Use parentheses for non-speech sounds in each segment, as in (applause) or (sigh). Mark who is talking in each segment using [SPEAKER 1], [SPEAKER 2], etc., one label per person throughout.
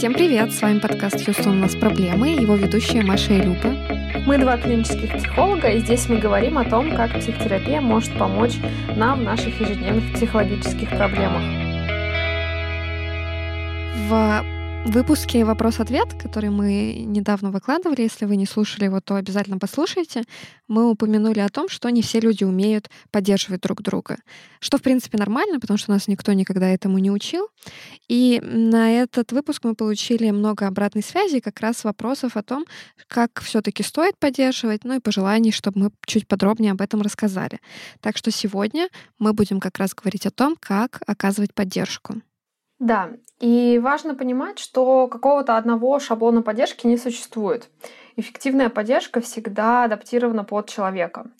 [SPEAKER 1] Всем привет! С вами подкаст «Хьюстон. У нас проблемы» его ведущая Маша и Люба.
[SPEAKER 2] Мы два клинических психолога, и здесь мы говорим о том, как психотерапия может помочь нам в наших ежедневных психологических проблемах.
[SPEAKER 1] В в выпуске «Вопрос-ответ», который мы недавно выкладывали, если вы не слушали его, то обязательно послушайте, мы упомянули о том, что не все люди умеют поддерживать друг друга. Что, в принципе, нормально, потому что нас никто никогда этому не учил. И на этот выпуск мы получили много обратной связи, как раз вопросов о том, как все таки стоит поддерживать, ну и пожеланий, чтобы мы чуть подробнее об этом рассказали. Так что сегодня мы будем как раз говорить о том, как оказывать поддержку.
[SPEAKER 2] Да, и важно понимать, что какого-то одного шаблона поддержки не существует. Эффективная поддержка всегда адаптирована под человека.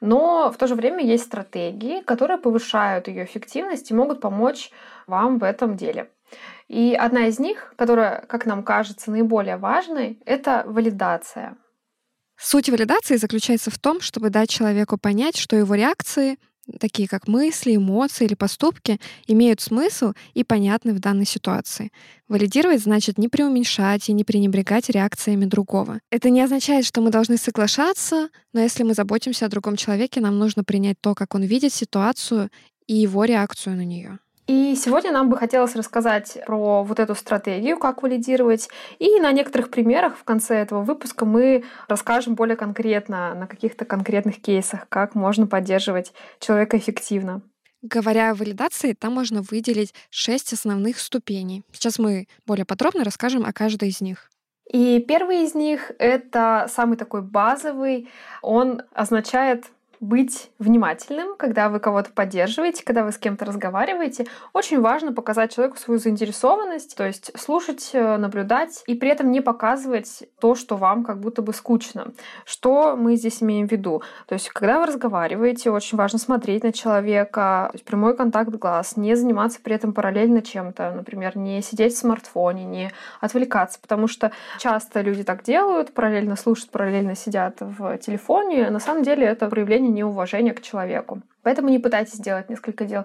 [SPEAKER 2] Но в то же время есть стратегии, которые повышают ее эффективность и могут помочь вам в этом деле. И одна из них, которая, как нам кажется, наиболее важной, это валидация.
[SPEAKER 1] Суть валидации заключается в том, чтобы дать человеку понять, что его реакции такие как мысли, эмоции или поступки, имеют смысл и понятны в данной ситуации. Валидировать значит не преуменьшать и не пренебрегать реакциями другого. Это не означает, что мы должны соглашаться, но если мы заботимся о другом человеке, нам нужно принять то, как он видит ситуацию и его реакцию на нее.
[SPEAKER 2] И сегодня нам бы хотелось рассказать про вот эту стратегию, как валидировать. И на некоторых примерах в конце этого выпуска мы расскажем более конкретно, на каких-то конкретных кейсах, как можно поддерживать человека эффективно.
[SPEAKER 1] Говоря о валидации, там можно выделить шесть основных ступеней. Сейчас мы более подробно расскажем о каждой из них.
[SPEAKER 2] И первый из них — это самый такой базовый. Он означает быть внимательным, когда вы кого-то поддерживаете, когда вы с кем-то разговариваете. Очень важно показать человеку свою заинтересованность, то есть слушать, э, наблюдать и при этом не показывать то, что вам как будто бы скучно. Что мы здесь имеем в виду? То есть, когда вы разговариваете, очень важно смотреть на человека, то есть прямой контакт глаз, не заниматься при этом параллельно чем-то, например, не сидеть в смартфоне, не отвлекаться, потому что часто люди так делают, параллельно слушают, параллельно сидят в телефоне. На самом деле это проявление проявление неуважения к человеку. Поэтому не пытайтесь сделать несколько дел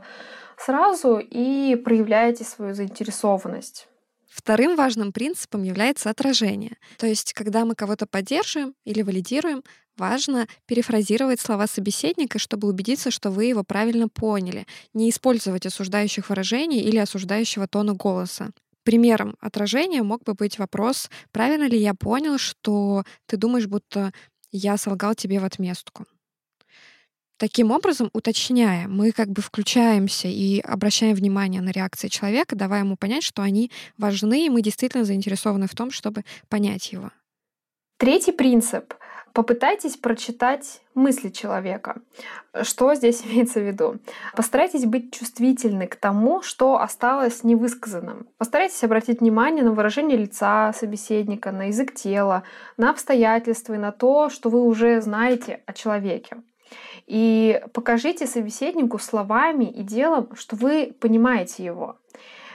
[SPEAKER 2] сразу и проявляйте свою заинтересованность.
[SPEAKER 1] Вторым важным принципом является отражение. То есть, когда мы кого-то поддерживаем или валидируем, важно перефразировать слова собеседника, чтобы убедиться, что вы его правильно поняли, не использовать осуждающих выражений или осуждающего тона голоса. Примером отражения мог бы быть вопрос, правильно ли я понял, что ты думаешь, будто я солгал тебе в отместку. Таким образом, уточняя, мы как бы включаемся и обращаем внимание на реакции человека, давая ему понять, что они важны, и мы действительно заинтересованы в том, чтобы понять его.
[SPEAKER 2] Третий принцип. Попытайтесь прочитать мысли человека. Что здесь (laughs) имеется в виду? Постарайтесь быть чувствительны к тому, что осталось невысказанным. Постарайтесь обратить внимание на выражение лица собеседника, на язык тела, на обстоятельства и на то, что вы уже знаете о человеке. И покажите собеседнику словами и делом, что вы понимаете его.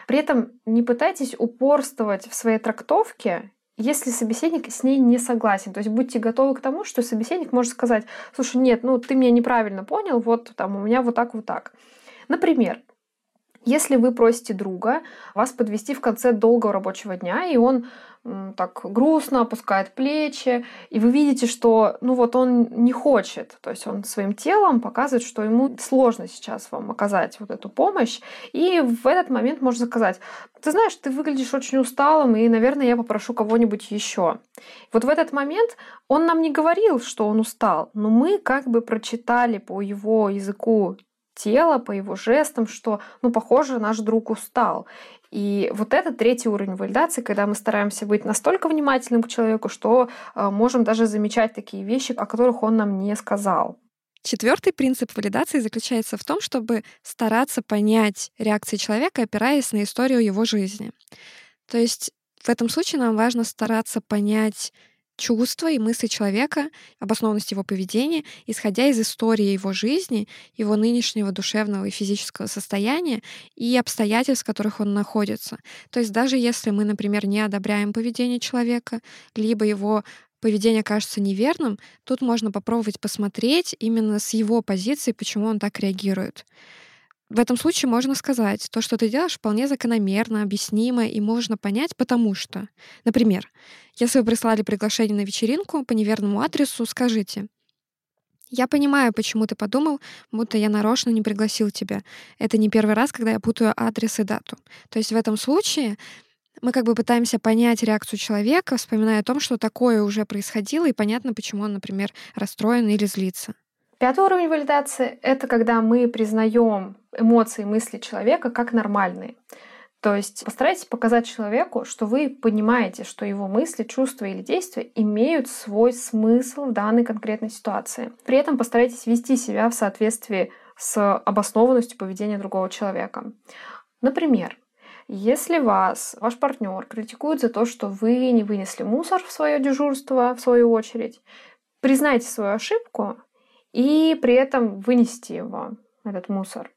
[SPEAKER 2] При этом не пытайтесь упорствовать в своей трактовке, если собеседник с ней не согласен. То есть будьте готовы к тому, что собеседник может сказать, слушай, нет, ну ты меня неправильно понял, вот там у меня вот так, вот так. Например, если вы просите друга вас подвести в конце долгого рабочего дня, и он так грустно опускает плечи, и вы видите, что ну вот он не хочет, то есть он своим телом показывает, что ему сложно сейчас вам оказать вот эту помощь, и в этот момент можно сказать, ты знаешь, ты выглядишь очень усталым, и, наверное, я попрошу кого-нибудь еще. Вот в этот момент он нам не говорил, что он устал, но мы как бы прочитали по его языку тела, по его жестам, что, ну, похоже, наш друг устал. И вот это третий уровень валидации, когда мы стараемся быть настолько внимательным к человеку, что э, можем даже замечать такие вещи, о которых он нам не сказал.
[SPEAKER 1] Четвертый принцип валидации заключается в том, чтобы стараться понять реакции человека, опираясь на историю его жизни. То есть в этом случае нам важно стараться понять чувства и мысли человека, обоснованность его поведения, исходя из истории его жизни, его нынешнего душевного и физического состояния и обстоятельств, в которых он находится. То есть даже если мы, например, не одобряем поведение человека, либо его поведение кажется неверным, тут можно попробовать посмотреть именно с его позиции, почему он так реагирует. В этом случае можно сказать, то, что ты делаешь, вполне закономерно, объяснимо и можно понять, потому что. Например, если вы прислали приглашение на вечеринку по неверному адресу, скажите, я понимаю, почему ты подумал, будто я нарочно не пригласил тебя. Это не первый раз, когда я путаю адрес и дату. То есть в этом случае мы как бы пытаемся понять реакцию человека, вспоминая о том, что такое уже происходило, и понятно, почему он, например, расстроен или злится.
[SPEAKER 2] Пятый уровень валидации — это когда мы признаем эмоции и мысли человека как нормальные. То есть постарайтесь показать человеку, что вы понимаете, что его мысли, чувства или действия имеют свой смысл в данной конкретной ситуации. При этом постарайтесь вести себя в соответствии с обоснованностью поведения другого человека. Например, если вас, ваш партнер критикует за то, что вы не вынесли мусор в свое дежурство, в свою очередь, признайте свою ошибку и при этом вынести его, этот мусор.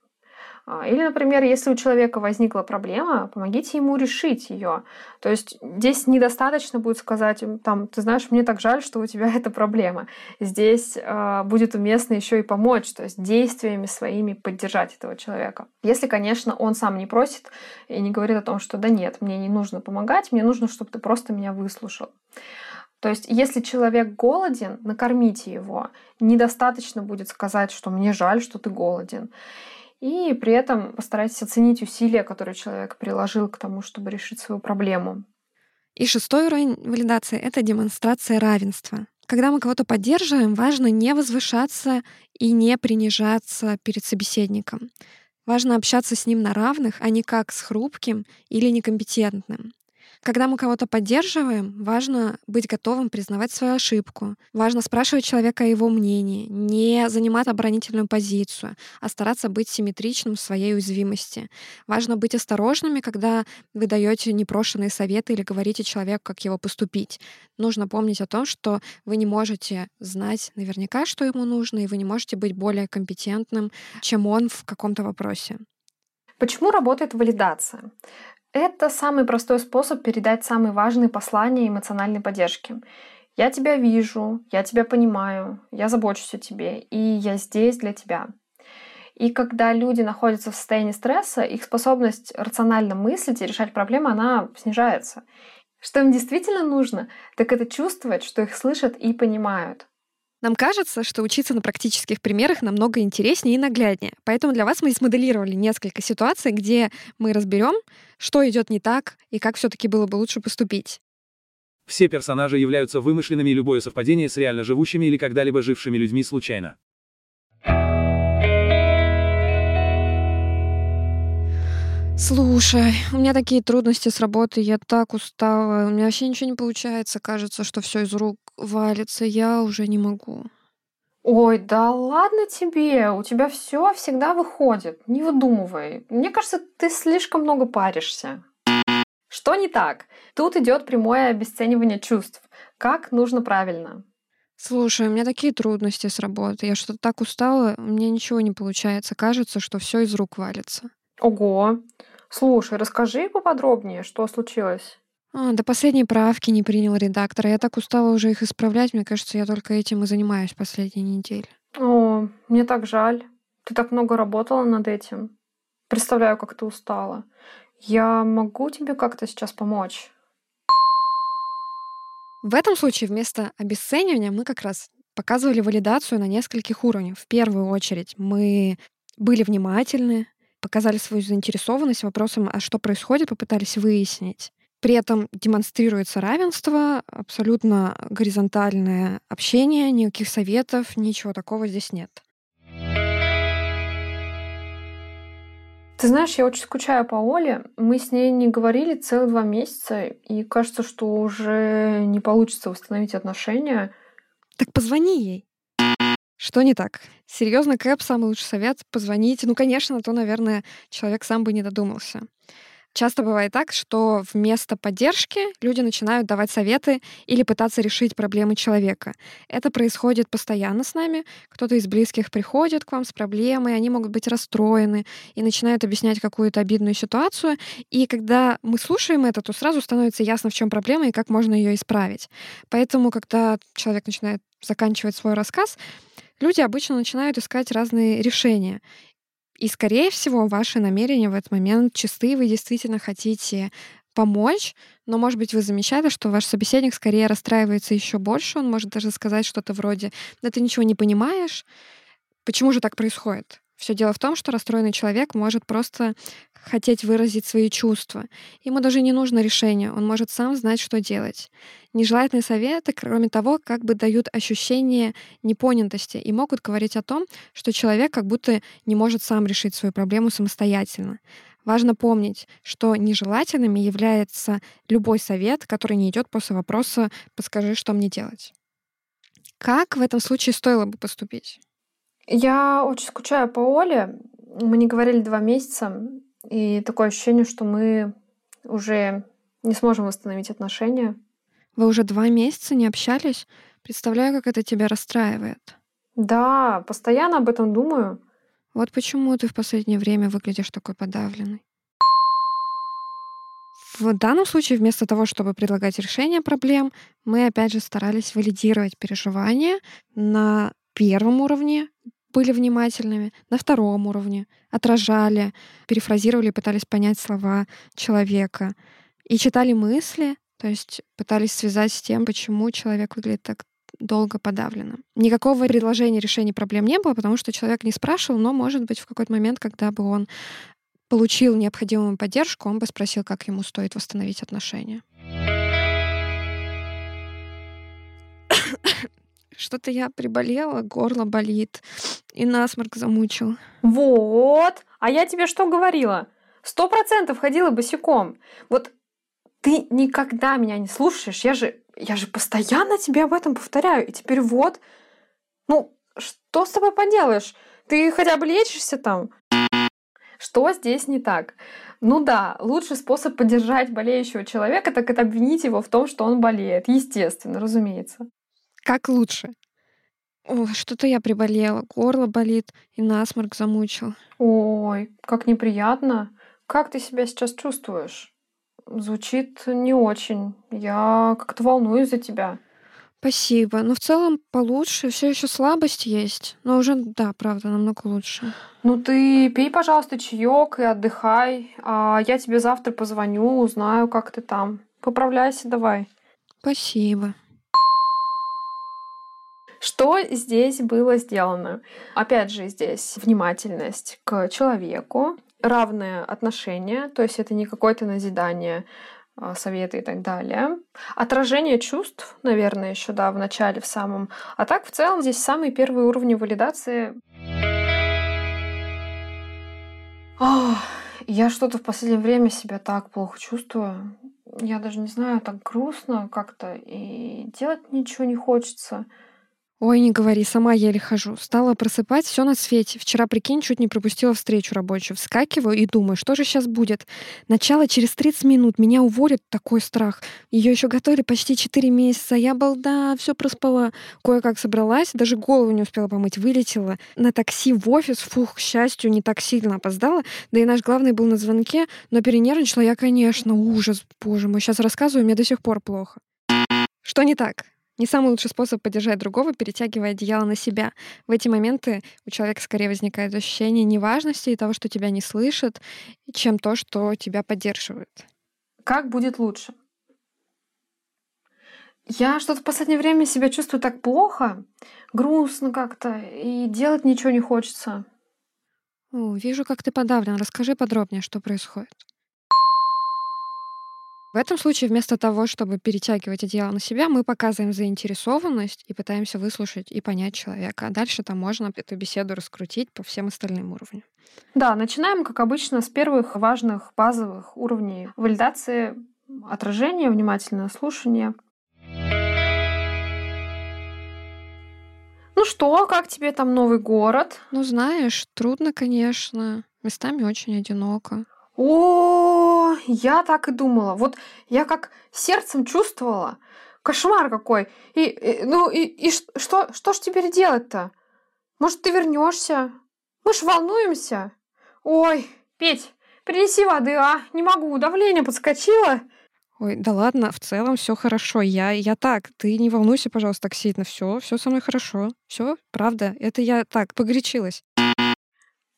[SPEAKER 2] А, или, например, если у человека возникла проблема, помогите ему решить ее. То есть здесь недостаточно будет сказать, там, ты знаешь, мне так жаль, что у тебя (laughs) эта проблема. Здесь э, будет уместно еще и помочь, то есть действиями своими поддержать этого человека. Если, конечно, он сам не просит и не говорит о том, что да нет, мне не нужно помогать, мне нужно, чтобы ты просто меня выслушал. То есть, если человек голоден, накормите его. Недостаточно будет сказать, что мне жаль, что ты голоден. И при этом постарайтесь оценить усилия, которые человек приложил к тому, чтобы решить свою проблему.
[SPEAKER 1] И шестой уровень валидации — это демонстрация равенства. Когда мы кого-то поддерживаем, важно не возвышаться и не принижаться перед собеседником. Важно общаться с ним на равных, а не как с хрупким или некомпетентным. Когда мы кого-то поддерживаем, важно быть готовым признавать свою ошибку. Важно спрашивать человека о его мнении, не занимать оборонительную позицию, а стараться быть симметричным в своей уязвимости. Важно быть осторожными, когда вы даете непрошенные советы или говорите человеку, как его поступить. Нужно помнить о том, что вы не можете знать наверняка, что ему нужно, и вы не можете быть более компетентным, чем он в каком-то вопросе.
[SPEAKER 2] Почему работает валидация? Это самый простой способ передать самые важные послания эмоциональной поддержки. Я тебя вижу, я тебя понимаю, я забочусь о тебе, и я здесь для тебя. И когда люди находятся в состоянии стресса, их способность рационально мыслить и решать проблемы, она снижается. Что им действительно нужно, так это чувствовать, что их слышат и понимают.
[SPEAKER 1] Нам кажется, что учиться на практических примерах намного интереснее и нагляднее. Поэтому для вас мы смоделировали несколько ситуаций, где мы разберем, что идет не так и как все-таки было бы лучше поступить.
[SPEAKER 3] Все персонажи являются вымышленными, и любое совпадение с реально живущими или когда-либо жившими людьми случайно.
[SPEAKER 1] Слушай, у меня такие трудности с работой, я так устала, у меня вообще ничего не получается, кажется, что все из рук валится, я уже не могу.
[SPEAKER 2] Ой, да ладно тебе, у тебя все всегда выходит, не выдумывай. Мне кажется, ты слишком много паришься. Что не так? Тут идет прямое обесценивание чувств. Как нужно правильно?
[SPEAKER 1] Слушай, у меня такие трудности с работой. Я что-то так устала, у меня ничего не получается. Кажется, что все из рук валится.
[SPEAKER 2] Ого. Слушай, расскажи поподробнее, что случилось.
[SPEAKER 1] А, до последней правки не принял редактор. Я так устала уже их исправлять. Мне кажется, я только этим и занимаюсь последние недели.
[SPEAKER 2] О, мне так жаль. Ты так много работала над этим. Представляю, как ты устала. Я могу тебе как-то сейчас помочь?
[SPEAKER 1] В этом случае вместо обесценивания мы как раз показывали валидацию на нескольких уровнях. В первую очередь мы были внимательны, показали свою заинтересованность вопросом, а что происходит, попытались выяснить. При этом демонстрируется равенство, абсолютно горизонтальное общение, никаких советов, ничего такого здесь нет.
[SPEAKER 2] Ты знаешь, я очень скучаю по Оле. Мы с ней не говорили целых два месяца, и кажется, что уже не получится восстановить отношения.
[SPEAKER 1] Так позвони ей. Что не так? Серьезно, Кэп, самый лучший совет — позвонить. Ну, конечно, то, наверное, человек сам бы не додумался. Часто бывает так, что вместо поддержки люди начинают давать советы или пытаться решить проблемы человека. Это происходит постоянно с нами. Кто-то из близких приходит к вам с проблемой, они могут быть расстроены и начинают объяснять какую-то обидную ситуацию. И когда мы слушаем это, то сразу становится ясно, в чем проблема и как можно ее исправить. Поэтому, когда человек начинает заканчивать свой рассказ, люди обычно начинают искать разные решения. И, скорее всего, ваши намерения в этот момент чисты, вы действительно хотите помочь, но, может быть, вы замечали, что ваш собеседник скорее расстраивается еще больше, он может даже сказать что-то вроде «да ты ничего не понимаешь». Почему же так происходит? Все дело в том, что расстроенный человек может просто хотеть выразить свои чувства. Ему даже не нужно решение, он может сам знать, что делать. Нежелательные советы, кроме того, как бы дают ощущение непонятости и могут говорить о том, что человек как будто не может сам решить свою проблему самостоятельно. Важно помнить, что нежелательными является любой совет, который не идет после вопроса «подскажи, что мне делать». Как в этом случае стоило бы поступить?
[SPEAKER 2] Я очень скучаю по Оле. Мы не говорили два месяца, и такое ощущение, что мы уже не сможем восстановить отношения.
[SPEAKER 1] Вы уже два месяца не общались? Представляю, как это тебя расстраивает.
[SPEAKER 2] Да, постоянно об этом думаю.
[SPEAKER 1] Вот почему ты в последнее время выглядишь такой подавленный. В данном случае, вместо того, чтобы предлагать решение проблем, мы опять же старались валидировать переживания на первом уровне, были внимательными, на втором уровне, отражали, перефразировали, пытались понять слова человека и читали мысли, то есть пытались связать с тем, почему человек выглядит так долго подавленным. Никакого предложения решения проблем не было, потому что человек не спрашивал, но, может быть, в какой-то момент, когда бы он получил необходимую поддержку, он бы спросил, как ему стоит восстановить отношения. Что-то я приболела, горло болит, и насморк замучил.
[SPEAKER 2] Вот. А я тебе что говорила? Сто процентов ходила босиком. Вот ты никогда меня не слушаешь. Я же, я же постоянно тебе об этом повторяю. И теперь вот, ну, что с тобой поделаешь? Ты хотя бы лечишься там? Что здесь не так? Ну да, лучший способ поддержать болеющего человека, так это обвинить его в том, что он болеет. Естественно, разумеется.
[SPEAKER 1] Как лучше? Что-то я приболела, горло болит и насморк замучил.
[SPEAKER 2] Ой, как неприятно. Как ты себя сейчас чувствуешь? Звучит не очень. Я как-то волнуюсь за тебя.
[SPEAKER 1] Спасибо. Но в целом получше. Все еще слабость есть. Но уже, да, правда, намного лучше.
[SPEAKER 2] Ну ты пей, пожалуйста, чаек и отдыхай. А я тебе завтра позвоню, узнаю, как ты там. Поправляйся давай.
[SPEAKER 1] Спасибо.
[SPEAKER 2] Что здесь было сделано? Опять же, здесь внимательность к человеку, равное отношение, то есть это не какое-то назидание, а, советы и так далее. Отражение чувств, наверное, еще да, в начале, в самом. А так, в целом, здесь самые первые уровни валидации. Ох, я что-то в последнее время себя так плохо чувствую. Я даже не знаю, так грустно как-то, и делать ничего не хочется.
[SPEAKER 1] Ой, не говори, сама еле хожу. Стала просыпать все на свете. Вчера, прикинь, чуть не пропустила встречу рабочую. Вскакиваю и думаю, что же сейчас будет. Начало через 30 минут. Меня уволят. Такой страх. Ее еще готовили почти 4 месяца. Я балда, все проспала. Кое-как собралась, даже голову не успела помыть. Вылетела на такси в офис. Фух, к счастью, не так сильно опоздала. Да и наш главный был на звонке. Но перенервничала я, конечно. Ужас, боже мой. Сейчас рассказываю, мне до сих пор плохо. Что не так? Не самый лучший способ поддержать другого, перетягивая одеяло на себя. В эти моменты у человека скорее возникает ощущение неважности и того, что тебя не слышат, чем то, что тебя поддерживают.
[SPEAKER 2] Как будет лучше? Я что-то в последнее время себя чувствую так плохо, грустно как-то, и делать ничего не хочется.
[SPEAKER 1] О, вижу, как ты подавлен. Расскажи подробнее, что происходит. В этом случае вместо того, чтобы перетягивать одеяло на себя, мы показываем заинтересованность и пытаемся выслушать и понять человека. А дальше там можно эту беседу раскрутить по всем остальным уровням.
[SPEAKER 2] Да, начинаем, как обычно, с первых важных базовых уровней валидации, отражения, внимательное слушание. Ну что, как тебе там новый город?
[SPEAKER 1] Ну, знаешь, трудно, конечно. Местами очень одиноко.
[SPEAKER 2] О, я так и думала. Вот я как сердцем чувствовала. Кошмар какой. И, и ну и, и что, что ж теперь делать-то? Может, ты вернешься? Мы ж волнуемся. Ой, Петь, принеси воды, а? Не могу, давление подскочило.
[SPEAKER 1] Ой, да ладно, в целом все хорошо. Я, я так, ты не волнуйся, пожалуйста, так сильно. Все, все со мной хорошо. Все, правда. Это я так погорячилась.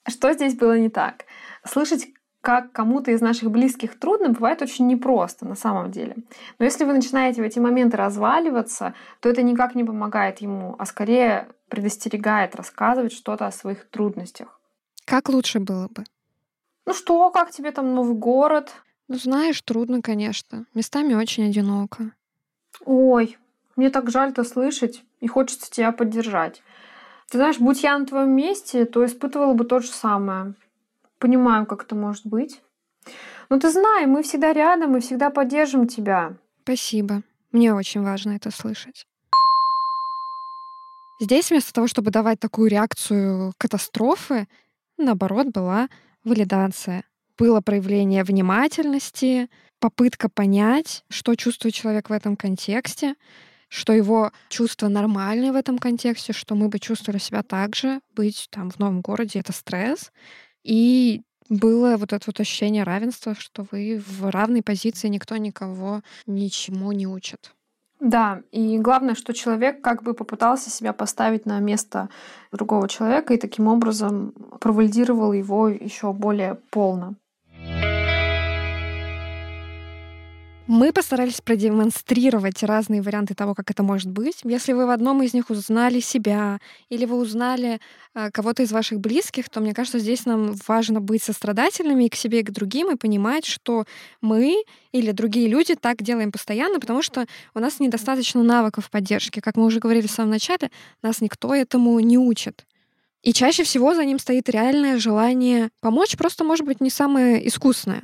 [SPEAKER 2] Что здесь было не так? Слышать как кому-то из наших близких трудно, бывает очень непросто на самом деле. Но если вы начинаете в эти моменты разваливаться, то это никак не помогает ему, а скорее предостерегает рассказывать что-то о своих трудностях.
[SPEAKER 1] Как лучше было бы?
[SPEAKER 2] Ну что, как тебе там новый город?
[SPEAKER 1] Ну, знаешь, трудно, конечно. Местами очень одиноко.
[SPEAKER 2] Ой, мне так жаль это слышать, и хочется тебя поддержать. Ты знаешь, будь я на твоем месте, то испытывала бы то же самое. Понимаю, как это может быть. Но ты знай, мы всегда рядом и всегда поддержим тебя.
[SPEAKER 1] Спасибо. Мне очень важно это слышать. Здесь вместо того, чтобы давать такую реакцию катастрофы, наоборот, была валидация. Было проявление внимательности, попытка понять, что чувствует человек в этом контексте, что его чувства нормальны в этом контексте, что мы бы чувствовали себя так же, быть там в новом городе — это стресс, и было вот это вот ощущение равенства, что вы в равной позиции, никто никого ничему не учит.
[SPEAKER 2] Да, и главное, что человек как бы попытался себя поставить на место другого человека и таким образом провалидировал его еще более полно.
[SPEAKER 1] Мы постарались продемонстрировать разные варианты того, как это может быть. Если вы в одном из них узнали себя или вы узнали э, кого-то из ваших близких, то мне кажется, здесь нам важно быть сострадательными и к себе, и к другим, и понимать, что мы или другие люди так делаем постоянно, потому что у нас недостаточно навыков поддержки. Как мы уже говорили в самом начале, нас никто этому не учит. И чаще всего за ним стоит реальное желание помочь, просто, может быть, не самое искусное.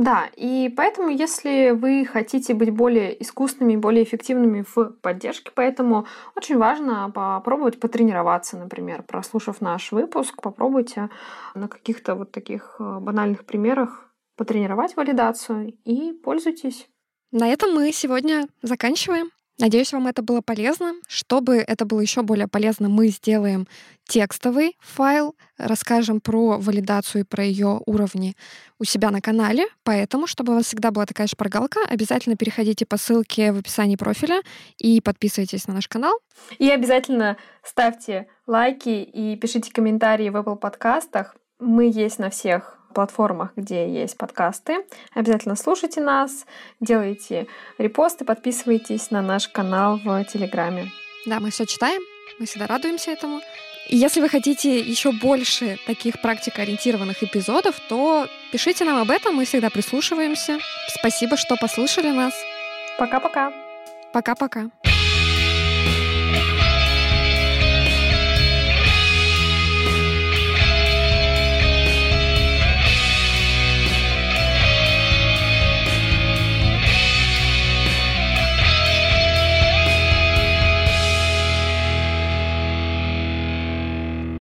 [SPEAKER 2] Да, и поэтому, если вы хотите быть более искусными, более эффективными в поддержке, поэтому очень важно попробовать потренироваться, например, прослушав наш выпуск, попробуйте на каких-то вот таких э, банальных примерах потренировать валидацию и пользуйтесь.
[SPEAKER 1] На этом мы сегодня заканчиваем. Надеюсь, вам это было полезно. Чтобы это было еще более полезно, мы сделаем текстовый файл, расскажем про валидацию и про ее уровни у себя на канале. Поэтому, чтобы у вас всегда была такая шпаргалка, обязательно переходите по ссылке в описании профиля и подписывайтесь на наш канал.
[SPEAKER 2] И обязательно ставьте лайки и пишите комментарии в Apple подкастах. Мы есть на всех платформах, где есть подкасты. Обязательно слушайте нас, делайте репосты, подписывайтесь на наш канал в Телеграме.
[SPEAKER 1] Да, мы все читаем, мы всегда радуемся этому. И если вы хотите еще больше таких практикоориентированных эпизодов, то пишите нам об этом, мы всегда прислушиваемся. Спасибо, что послушали нас.
[SPEAKER 2] Пока-пока.
[SPEAKER 1] Пока-пока.